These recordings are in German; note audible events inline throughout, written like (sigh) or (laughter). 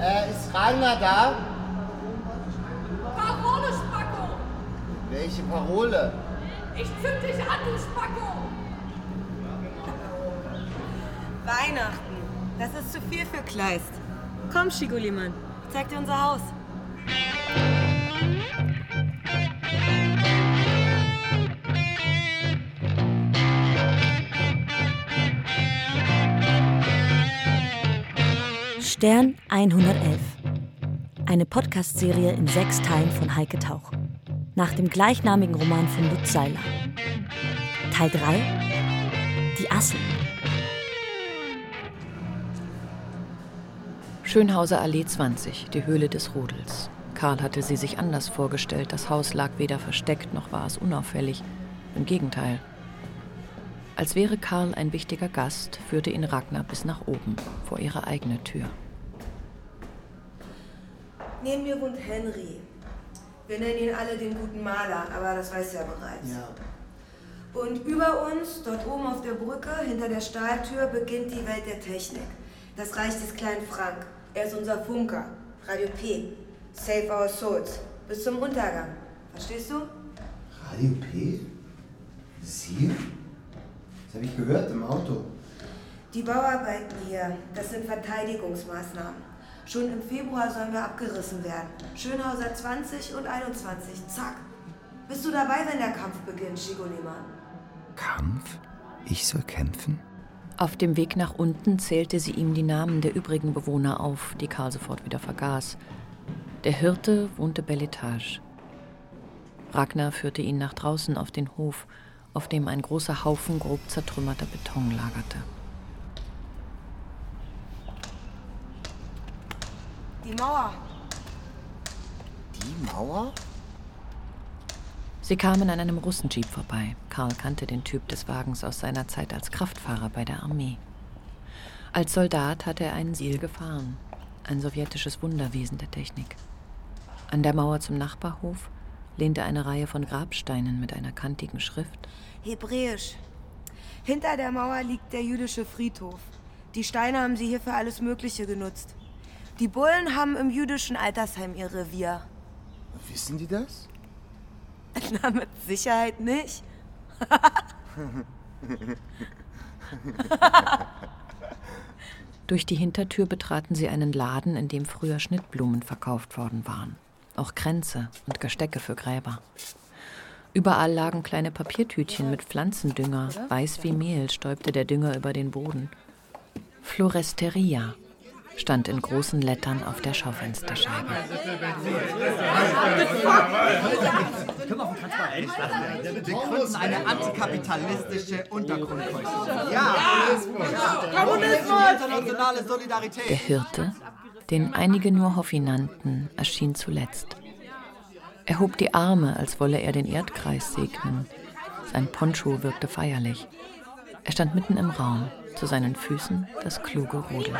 Äh, ist Ragnar da? Parole, Spacko! Welche Parole? Ich zünd dich an, du Spacko! Weihnachten. Das ist zu viel für Kleist. Komm, Schigulimann. Zeig dir unser Haus. Stern 111. Eine Podcast-Serie in sechs Teilen von Heike Tauch. Nach dem gleichnamigen Roman von Lutz Seiler. Teil 3. Die Assel. Schönhauser Allee 20, die Höhle des Rudels. Karl hatte sie sich anders vorgestellt. Das Haus lag weder versteckt noch war es unauffällig. Im Gegenteil. Als wäre Karl ein wichtiger Gast, führte ihn Ragnar bis nach oben, vor ihre eigene Tür. Neben mir wohnt Henry. Wir nennen ihn alle den guten Maler, aber das weiß er bereits. Ja. Und über uns, dort oben auf der Brücke, hinter der Stahltür, beginnt die Welt der Technik. Das Reich des kleinen Frank. Er ist unser Funker. Radio P. Save our souls. Bis zum Untergang. Verstehst du? Radio P? Sie? Das habe ich gehört im Auto. Die Bauarbeiten hier, das sind Verteidigungsmaßnahmen. Schon im Februar sollen wir abgerissen werden. Schönhauser 20 und 21. Zack. Bist du dabei, wenn der Kampf beginnt, Schigoliman? Kampf? Ich soll kämpfen? Auf dem Weg nach unten zählte sie ihm die Namen der übrigen Bewohner auf, die Karl sofort wieder vergaß. Der Hirte wohnte Belletage. Ragnar führte ihn nach draußen auf den Hof, auf dem ein großer Haufen grob zertrümmerter Beton lagerte. Die Mauer. Die Mauer? Sie kamen an einem Russenjeep vorbei. Karl kannte den Typ des Wagens aus seiner Zeit als Kraftfahrer bei der Armee. Als Soldat hatte er einen Siel gefahren, ein sowjetisches Wunderwesen der Technik. An der Mauer zum Nachbarhof lehnte eine Reihe von Grabsteinen mit einer kantigen Schrift. Hebräisch. Hinter der Mauer liegt der jüdische Friedhof. Die Steine haben sie hier für alles Mögliche genutzt. Die Bullen haben im jüdischen Altersheim ihr Revier. Wissen die das? (laughs) Na, mit Sicherheit nicht. (laughs) Durch die Hintertür betraten sie einen Laden, in dem früher Schnittblumen verkauft worden waren. Auch Kränze und Gestecke für Gräber. Überall lagen kleine Papiertütchen mit Pflanzendünger. Weiß wie Mehl stäubte der Dünger über den Boden. Floresteria stand in großen Lettern auf der Schaufensterscheibe. Wir gründen eine antikapitalistische Untergrundkultur. Ja, internationale Solidarität. Der Hirte, den einige nur Hoffi nannten, erschien zuletzt. Er hob die Arme, als wolle er den Erdkreis segnen. Sein Poncho wirkte feierlich. Er stand mitten im Raum, zu seinen Füßen das kluge Rudel.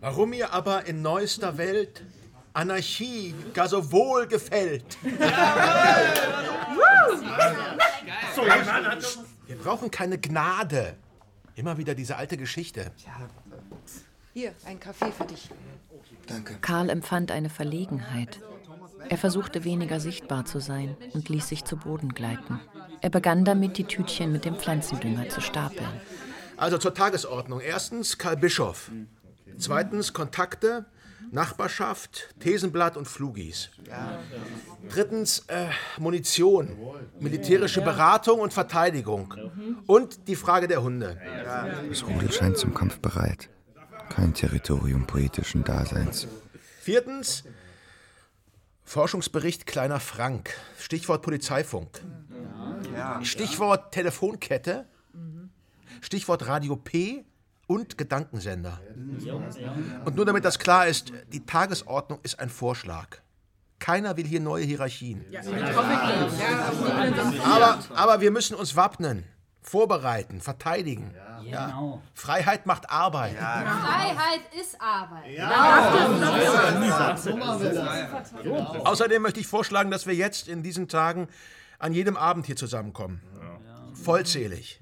Warum mir aber in neuester Welt Anarchie gar so wohl gefällt. Wir brauchen keine Gnade. Immer wieder diese alte Geschichte. Hier, ein Kaffee für dich. Danke. Karl empfand eine Verlegenheit. Er versuchte weniger sichtbar zu sein und ließ sich zu Boden gleiten. Er begann damit, die Tütchen mit dem Pflanzendünger zu stapeln. Also zur Tagesordnung. Erstens Karl Bischof. Zweitens Kontakte, Nachbarschaft, Thesenblatt und Flugis. Drittens äh, Munition, militärische Beratung und Verteidigung. Und die Frage der Hunde. Das Rudel scheint zum Kampf bereit. Kein Territorium poetischen Daseins. Viertens Forschungsbericht Kleiner Frank. Stichwort Polizeifunk. Stichwort Telefonkette. Stichwort Radio P und Gedankensender. Und nur damit das klar ist, die Tagesordnung ist ein Vorschlag. Keiner will hier neue Hierarchien. Aber, aber wir müssen uns wappnen, vorbereiten, verteidigen. Ja. Freiheit macht Arbeit. Freiheit ist Arbeit. Außerdem möchte ich vorschlagen, dass wir jetzt in diesen Tagen an jedem Abend hier zusammenkommen. Vollzählig.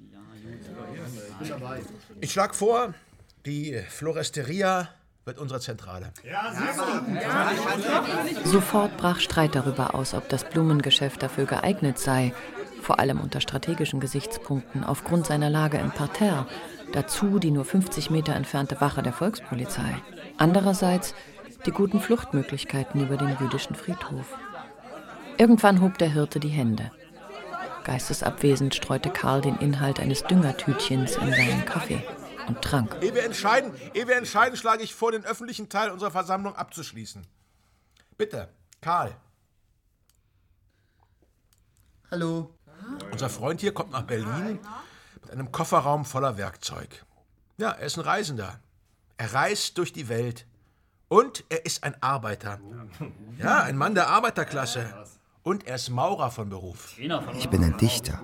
Ich schlage vor, die Floresteria wird unsere Zentrale. Sofort brach Streit darüber aus, ob das Blumengeschäft dafür geeignet sei, vor allem unter strategischen Gesichtspunkten aufgrund seiner Lage im Parterre, dazu die nur 50 Meter entfernte Wache der Volkspolizei. Andererseits die guten Fluchtmöglichkeiten über den jüdischen Friedhof. Irgendwann hob der Hirte die Hände. Geistesabwesend streute Karl den Inhalt eines Düngertütchens in seinen Kaffee und trank. Ehe wir entscheiden, ehe wir entscheiden, schlage ich vor, den öffentlichen Teil unserer Versammlung abzuschließen. Bitte, Karl. Hallo. Unser Freund hier kommt nach Berlin mit einem Kofferraum voller Werkzeug. Ja, er ist ein Reisender. Er reist durch die Welt. Und er ist ein Arbeiter. Ja, ein Mann der Arbeiterklasse. Und er ist Maurer von Beruf. Ich bin ein Dichter.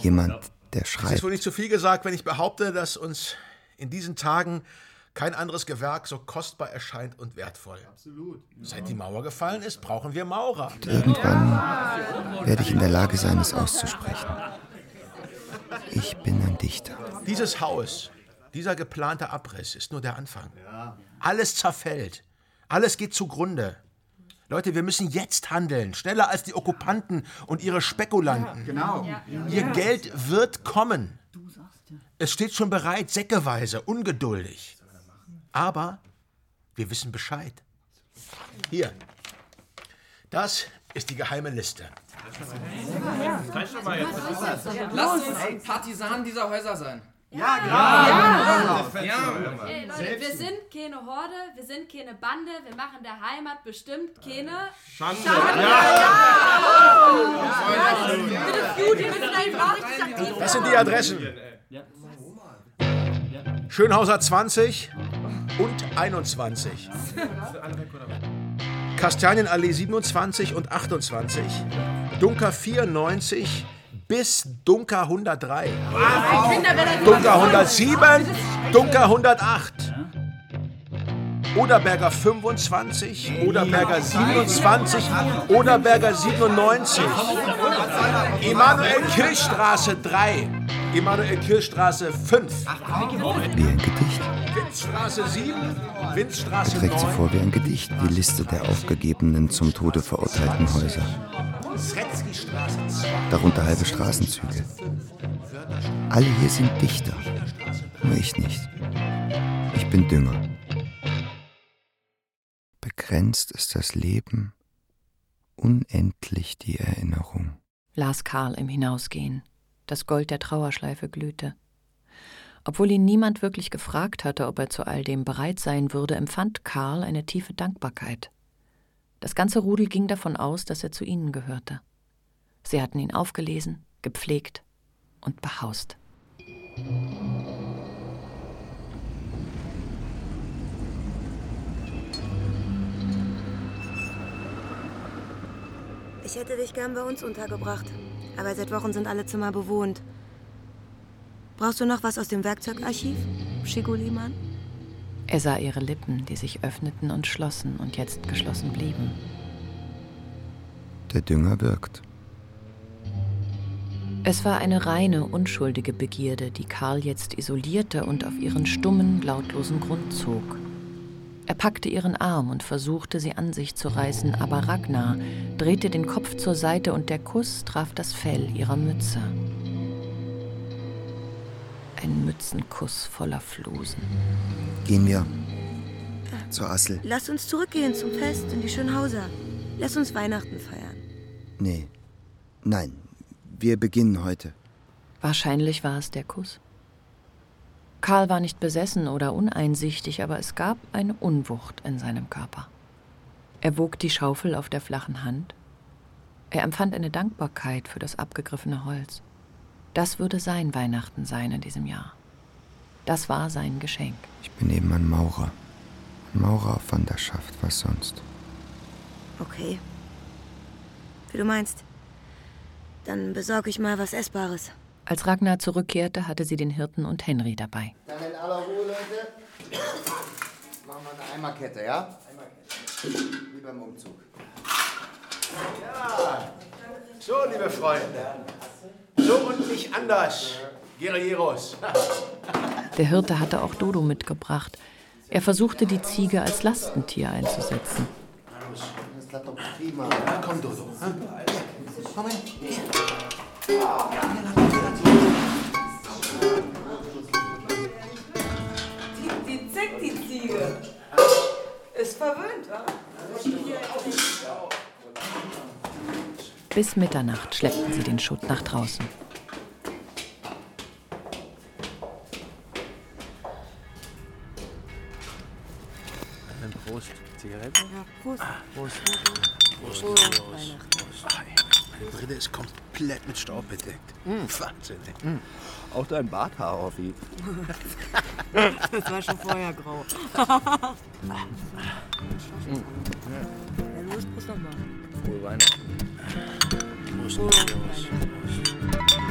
Jemand, der Es ist schreibt. wohl nicht zu viel gesagt, wenn ich behaupte, dass uns in diesen Tagen kein anderes Gewerk so kostbar erscheint und wertvoll. Absolut. Seit die Mauer gefallen ist, brauchen wir Maurer. Irgendwann werde ich in der Lage sein, es auszusprechen. Ich bin ein Dichter. Dieses Haus, dieser geplante Abriss ist nur der Anfang. Alles zerfällt. Alles geht zugrunde. Leute, wir müssen jetzt handeln, schneller als die Okkupanten und ihre Spekulanten. Genau. Ihr Geld wird kommen. Es steht schon bereit, säckeweise, ungeduldig. Aber wir wissen Bescheid. Hier. Das ist die geheime Liste. Lasst uns Partisanen dieser Häuser sein. Ja, genau. Ja. Ey, Leute, wir sind keine Horde, wir sind keine Bande, wir machen der Heimat bestimmt keine Schande. Bitte gut, wir müssen da eben auch richtig aktiv Das sind die Adressen. Schönhauser 20 und 21. Kastanienallee 27 und 28. Dunker 94 bis Dunker 103. Dunker 107, Dunker 108. Oderberger 25, Oderberger 27, Oderberger 97. Emanuel Kirchstraße 3, Emanuel Kirchstraße 5. Wie ein Gedicht. Windstraße 7, Windstraße Trägt sie 9. vor wie ein Gedicht die Liste der aufgegebenen, zum Tode verurteilten Häuser. Sretzky-Straße 2. Darunter halbe Straßenzüge. Alle hier sind Dichter. Nur ich nicht. Ich bin Dünger. Begrenzt ist das Leben, unendlich die Erinnerung. las Karl im Hinausgehen. Das Gold der Trauerschleife glühte. Obwohl ihn niemand wirklich gefragt hatte, ob er zu all dem bereit sein würde, empfand Karl eine tiefe Dankbarkeit. Das ganze Rudel ging davon aus, dass er zu ihnen gehörte. Sie hatten ihn aufgelesen, gepflegt und behaust. Ich hätte dich gern bei uns untergebracht. Aber seit Wochen sind alle Zimmer bewohnt. Brauchst du noch was aus dem Werkzeugarchiv, Schiguliman? Er sah ihre Lippen, die sich öffneten und schlossen und jetzt geschlossen blieben. Der Dünger wirkt. Es war eine reine, unschuldige Begierde, die Karl jetzt isolierte und auf ihren stummen, lautlosen Grund zog. Er packte ihren Arm und versuchte, sie an sich zu reißen, aber Ragnar drehte den Kopf zur Seite und der Kuss traf das Fell ihrer Mütze. Ein Mützenkuss voller Flusen. Gehen wir zur Assel. Lass uns zurückgehen zum Fest in die Schönhauser. Lass uns Weihnachten feiern. Nee. Nein. Wir beginnen heute. Wahrscheinlich war es der Kuss. Karl war nicht besessen oder uneinsichtig, aber es gab eine Unwucht in seinem Körper. Er wog die Schaufel auf der flachen Hand. Er empfand eine Dankbarkeit für das abgegriffene Holz. Das würde sein Weihnachten sein in diesem Jahr. Das war sein Geschenk. Ich bin eben ein Maurer. Ein Maurer auf Wanderschaft, was sonst? Okay. Wie du meinst. Dann besorge ich mal was Essbares. Als Ragnar zurückkehrte, hatte sie den Hirten und Henry dabei. Dann in aller Ruhe, Leute. Machen wir eine Eimerkette, ja? Wie beim Umzug. Ja. So, liebe Freunde. So und nicht anders. Guerilleros. (laughs) Der Hirte hatte auch Dodo mitgebracht. Er versuchte, die Ziege als Lastentier einzusetzen. Das klappt doch prima. Ja, komm, Dodo. Komm her. Hier. Die, die zickt, die Ziege. Ist verwöhnt, wa? Bis Mitternacht schleppten sie den Schutt nach draußen. Prost. Zigarette? Ja, Prost. Prost. Prost. Prost. Prost. Meine Brille ist komplett mit Staub bedeckt. Wahnsinn. ey. Hm. Auch dein Barthaar, Offi. (laughs) Das war schon vorher grau. Hm. Ja, los, Prost nochmal. Frohe Weihnachten. Prost. Frohe Prost. Weihnachten.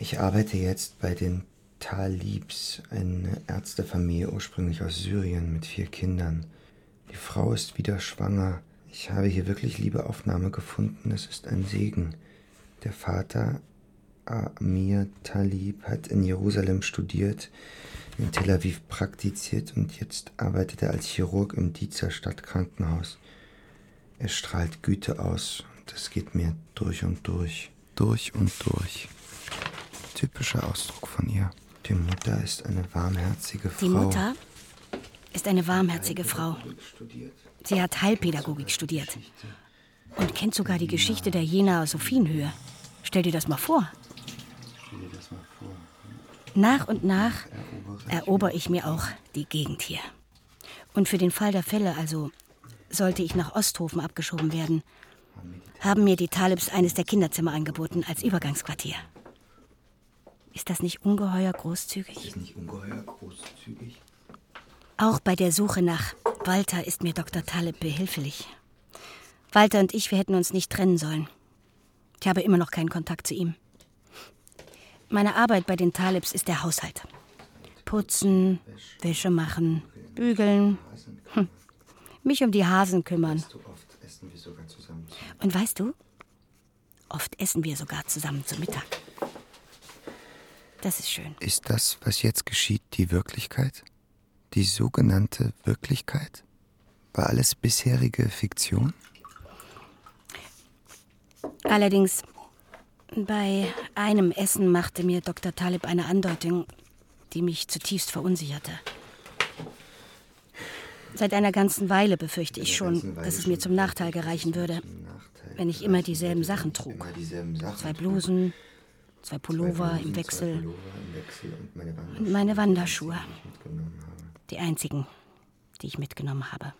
Ich arbeite jetzt bei den Talibs, eine Ärztefamilie ursprünglich aus Syrien mit vier Kindern. Die Frau ist wieder schwanger. Ich habe hier wirklich liebe Aufnahme gefunden. Es ist ein Segen. Der Vater, Amir Talib, hat in Jerusalem studiert, in Tel Aviv praktiziert und jetzt arbeitet er als Chirurg im Diezer Stadtkrankenhaus. Er strahlt Güte aus und es geht mir durch und durch. Durch und durch. Typischer Ausdruck von ihr. Die Mutter ist eine warmherzige Frau. Die Mutter ist eine warmherzige Frau. Sie hat Heilpädagogik studiert und kennt sogar die Geschichte der Jenaer Sophienhöhe. Stell dir das mal vor. Nach und nach erober ich mir auch die Gegend hier. Und für den Fall der Fälle, also sollte ich nach Osthofen abgeschoben werden, haben mir die Talibs eines der Kinderzimmer angeboten als Übergangsquartier. Ist das nicht ungeheuer großzügig? Ist nicht ungeheuer großzügig? Auch bei der Suche nach Walter ist mir Dr. Taleb behilflich. Walter und ich, wir hätten uns nicht trennen sollen. Ich habe immer noch keinen Kontakt zu ihm. Meine Arbeit bei den Talibs ist der Haushalt. Putzen, Wäsche machen, bügeln, hm. mich um die Hasen kümmern. Und weißt du, oft essen wir sogar zusammen zu Mittag. Das ist schön. Ist das, was jetzt geschieht, die Wirklichkeit? Die sogenannte Wirklichkeit? War alles bisherige Fiktion? Allerdings, bei einem Essen machte mir Dr. Talib eine Andeutung, die mich zutiefst verunsicherte. Seit einer ganzen Weile befürchte ich schon, dass es mir zum Nachteil gereichen würde, wenn ich immer dieselben Sachen trug. Zwei Blusen, zwei Pullover im Wechsel Pullover im Wechsel und meine Wanderschuhe, und meine Wanderschuhe. die einzigen, die ich mitgenommen habe.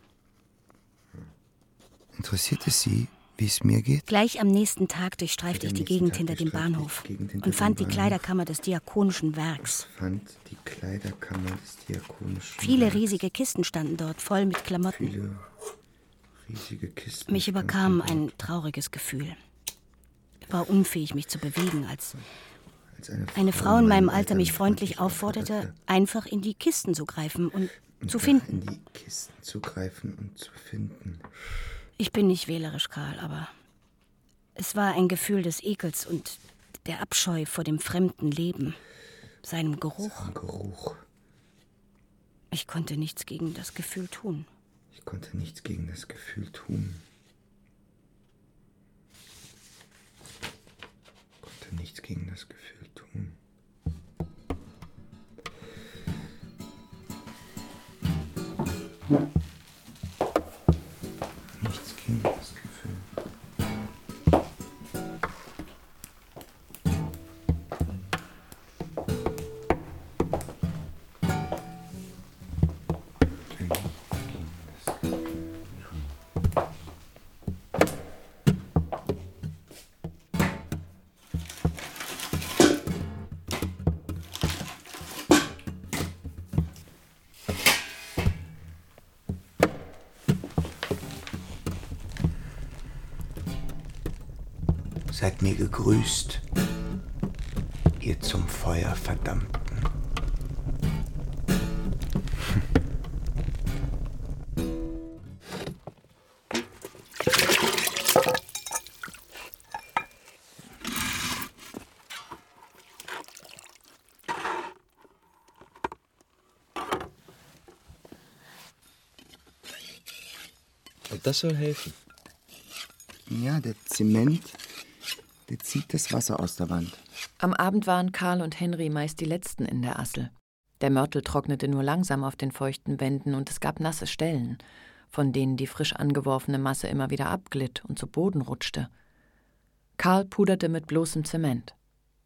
Interessiert es Sie, wie es mir geht? Gleich am nächsten Tag durchstreifte ich die Gegend Tag hinter dem Bahnhof hinter und fand die. Kleiderkammer des Diakonischen Werks. Fand die Kleiderkammer des Diakonischen. Viele Werks. riesige Kisten standen dort, voll mit Klamotten. Viele riesige Kisten. Mich überkam ein trauriges Gefühl. Ich war unfähig, mich zu bewegen, als eine, Frau in meinem Alter mich freundlich aufforderte, einfach in die Kisten zu greifen und zu finden. In die Kisten zu greifen und zu finden. Ich bin nicht wählerisch, Karl, aber es war ein Gefühl des Ekels und der Abscheu vor dem fremden Leben, seinem Geruch. Ein Geruch. Ich konnte nichts gegen das Gefühl tun. Ich konnte nichts gegen das Gefühl tun. Konnte nichts gegen das Gefühl tun. Nichts Mir gegrüßt. ihr zum Feuer verdammten. Und das soll helfen. Ja, der Zement, der zieht das Wasser aus der Wand. Am Abend waren Karl und Henry meist die Letzten in der Assel. Der Mörtel trocknete nur langsam auf den feuchten Wänden und es gab nasse Stellen, von denen die frisch angeworfene Masse immer wieder abglitt und zu Boden rutschte. Karl puderte mit bloßem Zement.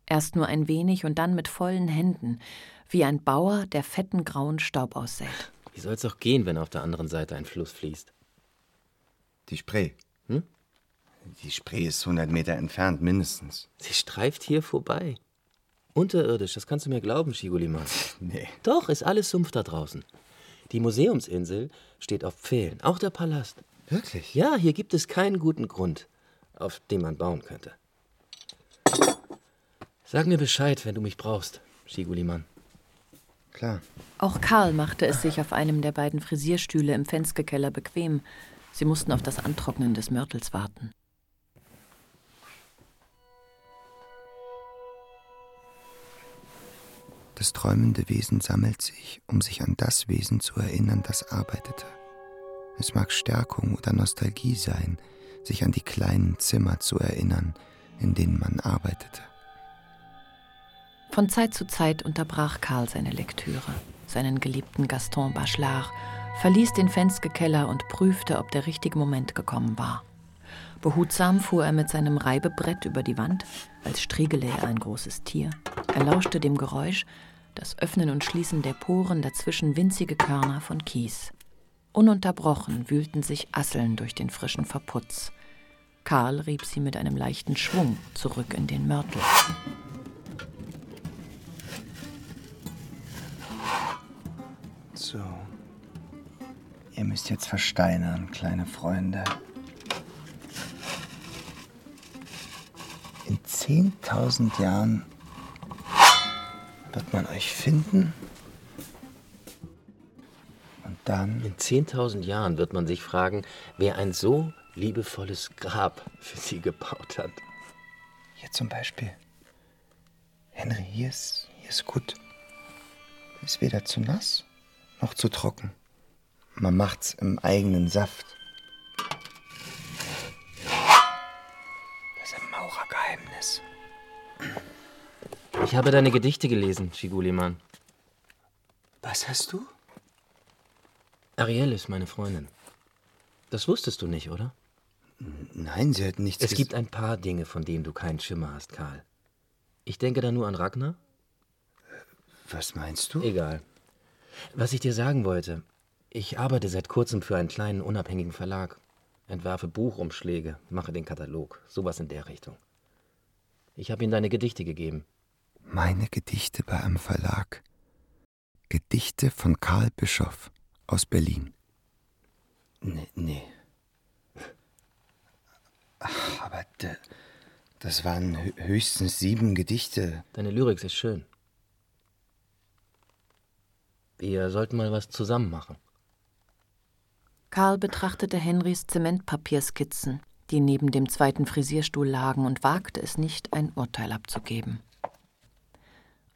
Erst nur ein wenig und dann mit vollen Händen, wie ein Bauer, der fetten grauen Staub aussät. Wie soll's auch gehen, wenn auf der anderen Seite ein Fluss fließt? Die Spree. Hm? Die Spree ist 100 Meter entfernt, mindestens. Sie streift hier vorbei. Unterirdisch, das kannst du mir glauben, Schigulimann. Nee. Doch, ist alles Sumpf da draußen. Die Museumsinsel steht auf Pfählen, auch der Palast. Wirklich? Ja, hier gibt es keinen guten Grund, auf den man bauen könnte. Sag mir Bescheid, wenn du mich brauchst, Schigulimann. Klar. Auch Karl machte es sich auf einem der beiden Frisierstühle im Fenskekeller bequem. Sie mussten auf das Antrocknen des Mörtels warten. Das träumende Wesen sammelt sich, um sich an das Wesen zu erinnern, das arbeitete. Es mag Stärkung oder Nostalgie sein, sich an die kleinen Zimmer zu erinnern, in denen man arbeitete. Von Zeit zu Zeit unterbrach Karl seine Lektüre, seinen geliebten Gaston Bachelard, verließ den Fensterkeller und prüfte, ob der richtige Moment gekommen war. Behutsam fuhr er mit seinem Reibebrett über die Wand, als striegele er ein großes Tier. Er lauschte dem Geräusch, das Öffnen und Schließen der Poren dazwischen winzige Körner von Kies. Ununterbrochen wühlten sich Asseln durch den frischen Verputz. Karl rieb sie mit einem leichten Schwung zurück in den Mörtel. So. Ihr müsst jetzt versteinern, kleine Freunde. In 10.000 Jahren wird man euch finden. Und dann. In 10.000 Jahren wird man sich fragen, wer ein so liebevolles Grab für sie gebaut hat. Hier zum Beispiel. Henry, hier ist, hier ist gut. Ist weder zu nass noch zu trocken. Man macht's im eigenen Saft. Ich habe deine Gedichte gelesen, Schigulimann. Was hast du? Ariel ist meine Freundin. Das wusstest du nicht, oder? Nein, sie hat nichts Es gibt ein paar Dinge, von denen du keinen Schimmer hast, Karl. Ich denke da nur an Ragnar. Was meinst du? Egal. Was ich dir sagen wollte, ich arbeite seit kurzem für einen kleinen unabhängigen Verlag. Entwerfe Buchumschläge, mache den Katalog, sowas in der Richtung. Ich habe ihm deine Gedichte gegeben. Meine Gedichte bei einem Verlag. Gedichte von Karl Bischoff aus Berlin. Nee, nee. Ach, aber de, das waren hö- höchstens sieben Gedichte. Deine Lyrik ist schön. Wir sollten mal was zusammen machen. Karl betrachtete Henrys Zementpapierskizzen, die neben dem zweiten Frisierstuhl lagen, und wagte es nicht, ein Urteil abzugeben.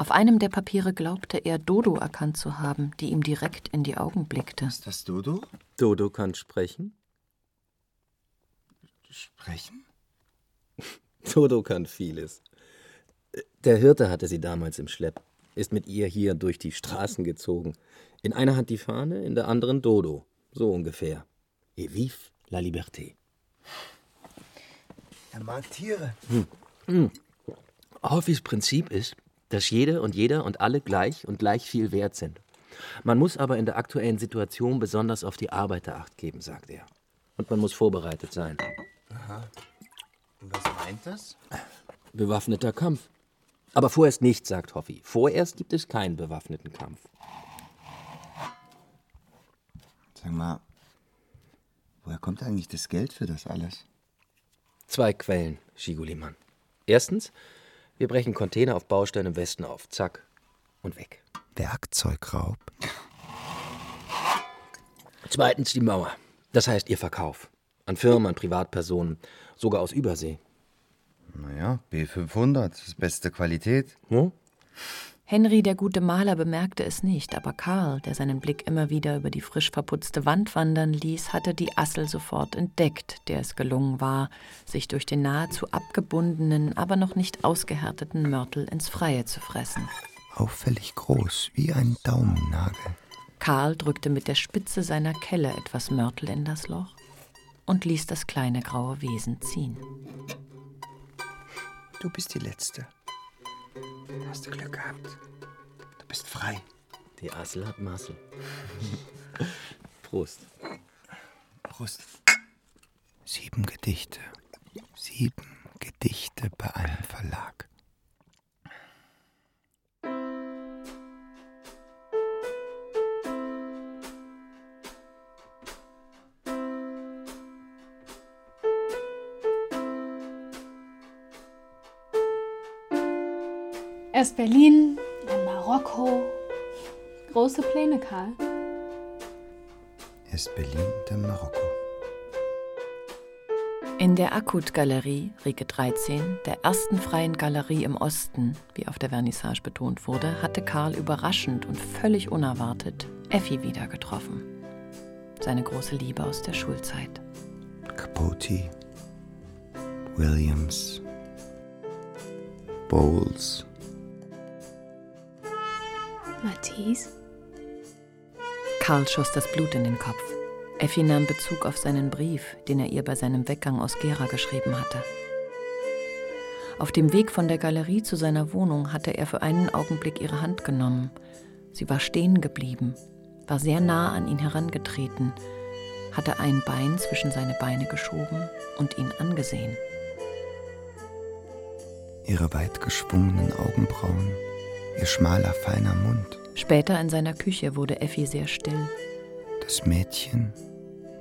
Auf einem der Papiere glaubte er, Dodo erkannt zu haben, die ihm direkt in die Augen blickte. Ist das Dodo? Dodo kann sprechen? Sprechen? (laughs) Dodo kann vieles. Der Hirte hatte sie damals im Schlepp, ist mit ihr hier durch die Straßen gezogen. In einer Hand die Fahne, in der anderen Dodo. So ungefähr. Et vive la liberté. Er mag Tiere. Hm. Hoffis Prinzip ist, dass jede und jeder und alle gleich und gleich viel wert sind. Man muss aber in der aktuellen Situation besonders auf die Arbeiter acht geben, sagt er. Und man muss vorbereitet sein. Aha. Und was meint das? Bewaffneter Kampf. Aber vorerst nicht, sagt Hoffi. Vorerst gibt es keinen bewaffneten Kampf. Sag mal, woher kommt eigentlich das Geld für das alles? Zwei Quellen, Schigulimann. Erstens, Wir brechen Container auf Baustein im Westen auf. Zack. Und weg. Werkzeugraub. Zweitens die Mauer. Das heißt ihr Verkauf. An Firmen, an Privatpersonen, sogar aus Übersee. Naja, B500, das ist beste Qualität. Hm? Henry, der gute Maler, bemerkte es nicht, aber Karl, der seinen Blick immer wieder über die frisch verputzte Wand wandern ließ, hatte die Assel sofort entdeckt, der es gelungen war, sich durch den nahezu abgebundenen, aber noch nicht ausgehärteten Mörtel ins Freie zu fressen. Auffällig groß, wie ein Daumennagel. Karl drückte mit der Spitze seiner Kelle etwas Mörtel in das Loch und ließ das kleine graue Wesen ziehen. Du bist die Letzte. Hast du Glück gehabt. Du bist frei. Die Assel hat Massel. (laughs) Prost. Prost. Sieben Gedichte. Sieben Gedichte bei einem Verlag. Berlin, dann Marokko. Große Pläne, Karl. Erst Berlin, dann Marokko. In der Akut-Galerie, Rieke 13, der ersten freien Galerie im Osten, wie auf der Vernissage betont wurde, hatte Karl überraschend und völlig unerwartet Effi wieder getroffen. Seine große Liebe aus der Schulzeit. Capote, Williams, Bowles, Matisse? Karl schoss das Blut in den Kopf. Effi nahm Bezug auf seinen Brief, den er ihr bei seinem Weggang aus Gera geschrieben hatte. Auf dem Weg von der Galerie zu seiner Wohnung hatte er für einen Augenblick ihre Hand genommen. Sie war stehen geblieben, war sehr nah an ihn herangetreten, hatte ein Bein zwischen seine Beine geschoben und ihn angesehen. ihre weit geschwungenen Augenbrauen, ihr schmaler, feiner Mund, Später in seiner Küche wurde Effi sehr still. das Mädchen,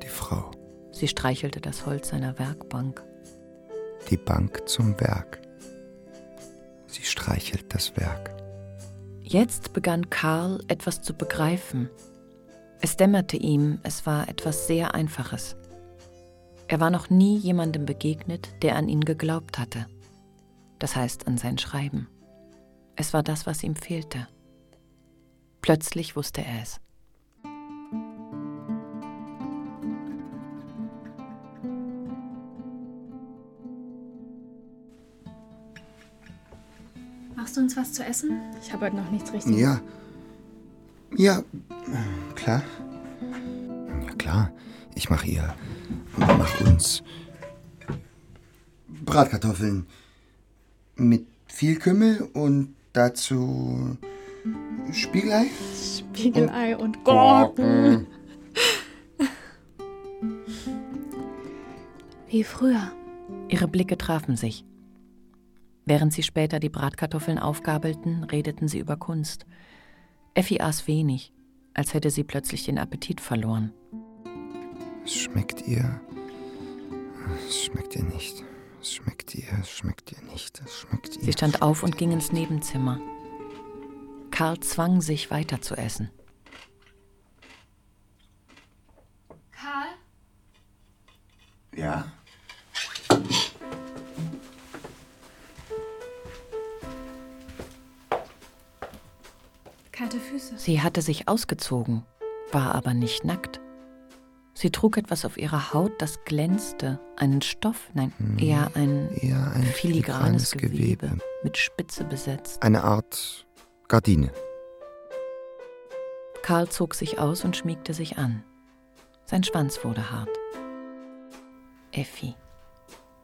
die Frau, Sie streichelte das Holz seiner Werkbank. die Bank zum Werk. Sie streichelt das Werk. Jetzt begann Karl etwas zu begreifen. Es dämmerte ihm, es war etwas sehr Einfaches. Er war noch nie jemandem begegnet, der an ihn geglaubt hatte. Das heißt an sein Schreiben. Es war das, was ihm fehlte. Plötzlich wusste er es. Machst du uns was zu essen? Ich habe heute noch nichts richtig. Ja. Ja, klar. Ja, klar. Ich mache ihr. Mach uns. Bratkartoffeln. Mit viel Kümmel und dazu. Spiegelei? Spiegelei und Gurken. Wie früher. Ihre Blicke trafen sich. Während sie später die Bratkartoffeln aufgabelten, redeten sie über Kunst. Effi aß wenig, als hätte sie plötzlich den Appetit verloren. Es schmeckt ihr. Es schmeckt ihr nicht. Es schmeckt ihr, es schmeckt ihr nicht. Es schmeckt ihr. Sie stand auf und ging ins Nebenzimmer. Karl zwang sich weiter zu essen. Karl? Ja? Kalte Füße. Sie hatte sich ausgezogen, war aber nicht nackt. Sie trug etwas auf ihrer Haut, das glänzte, einen Stoff, nein, eher ein, Hm, Eher ein filigranes filigranes Gewebe, Gewebe. mit Spitze besetzt. Eine Art Gardine. Karl zog sich aus und schmiegte sich an. Sein Schwanz wurde hart. Effi.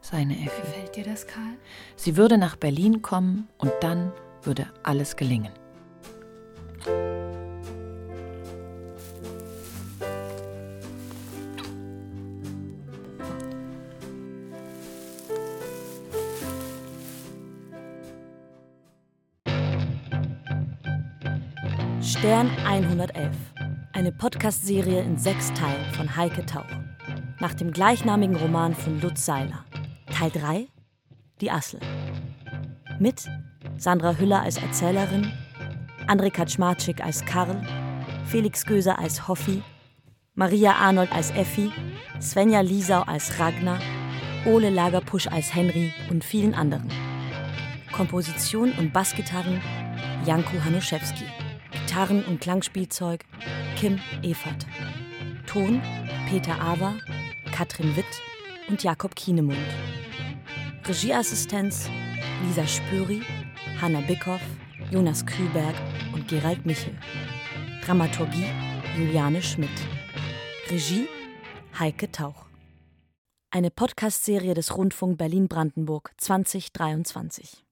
Seine Effi. Gefällt dir das, Karl? Sie würde nach Berlin kommen und dann würde alles gelingen. Stern 111. Eine Podcast-Serie in sechs Teilen von Heike Tauch. Nach dem gleichnamigen Roman von Lutz Seiler. Teil 3 Die Assel. Mit Sandra Hüller als Erzählerin, André Kaczmarczyk als Karl, Felix Göser als Hoffi, Maria Arnold als Effi, Svenja Liesau als Ragnar, Ole Lagerpusch als Henry und vielen anderen. Komposition und Bassgitarren Janko Hanuszewski. Gitarren- und Klangspielzeug Kim Evert. Ton Peter Awer, Katrin Witt und Jakob Kienemund. Regieassistenz Lisa Spöri, Hanna Bickhoff, Jonas Kühlberg und Gerald Michel. Dramaturgie Juliane Schmidt. Regie Heike Tauch. Eine Podcast-Serie des Rundfunk Berlin-Brandenburg 2023.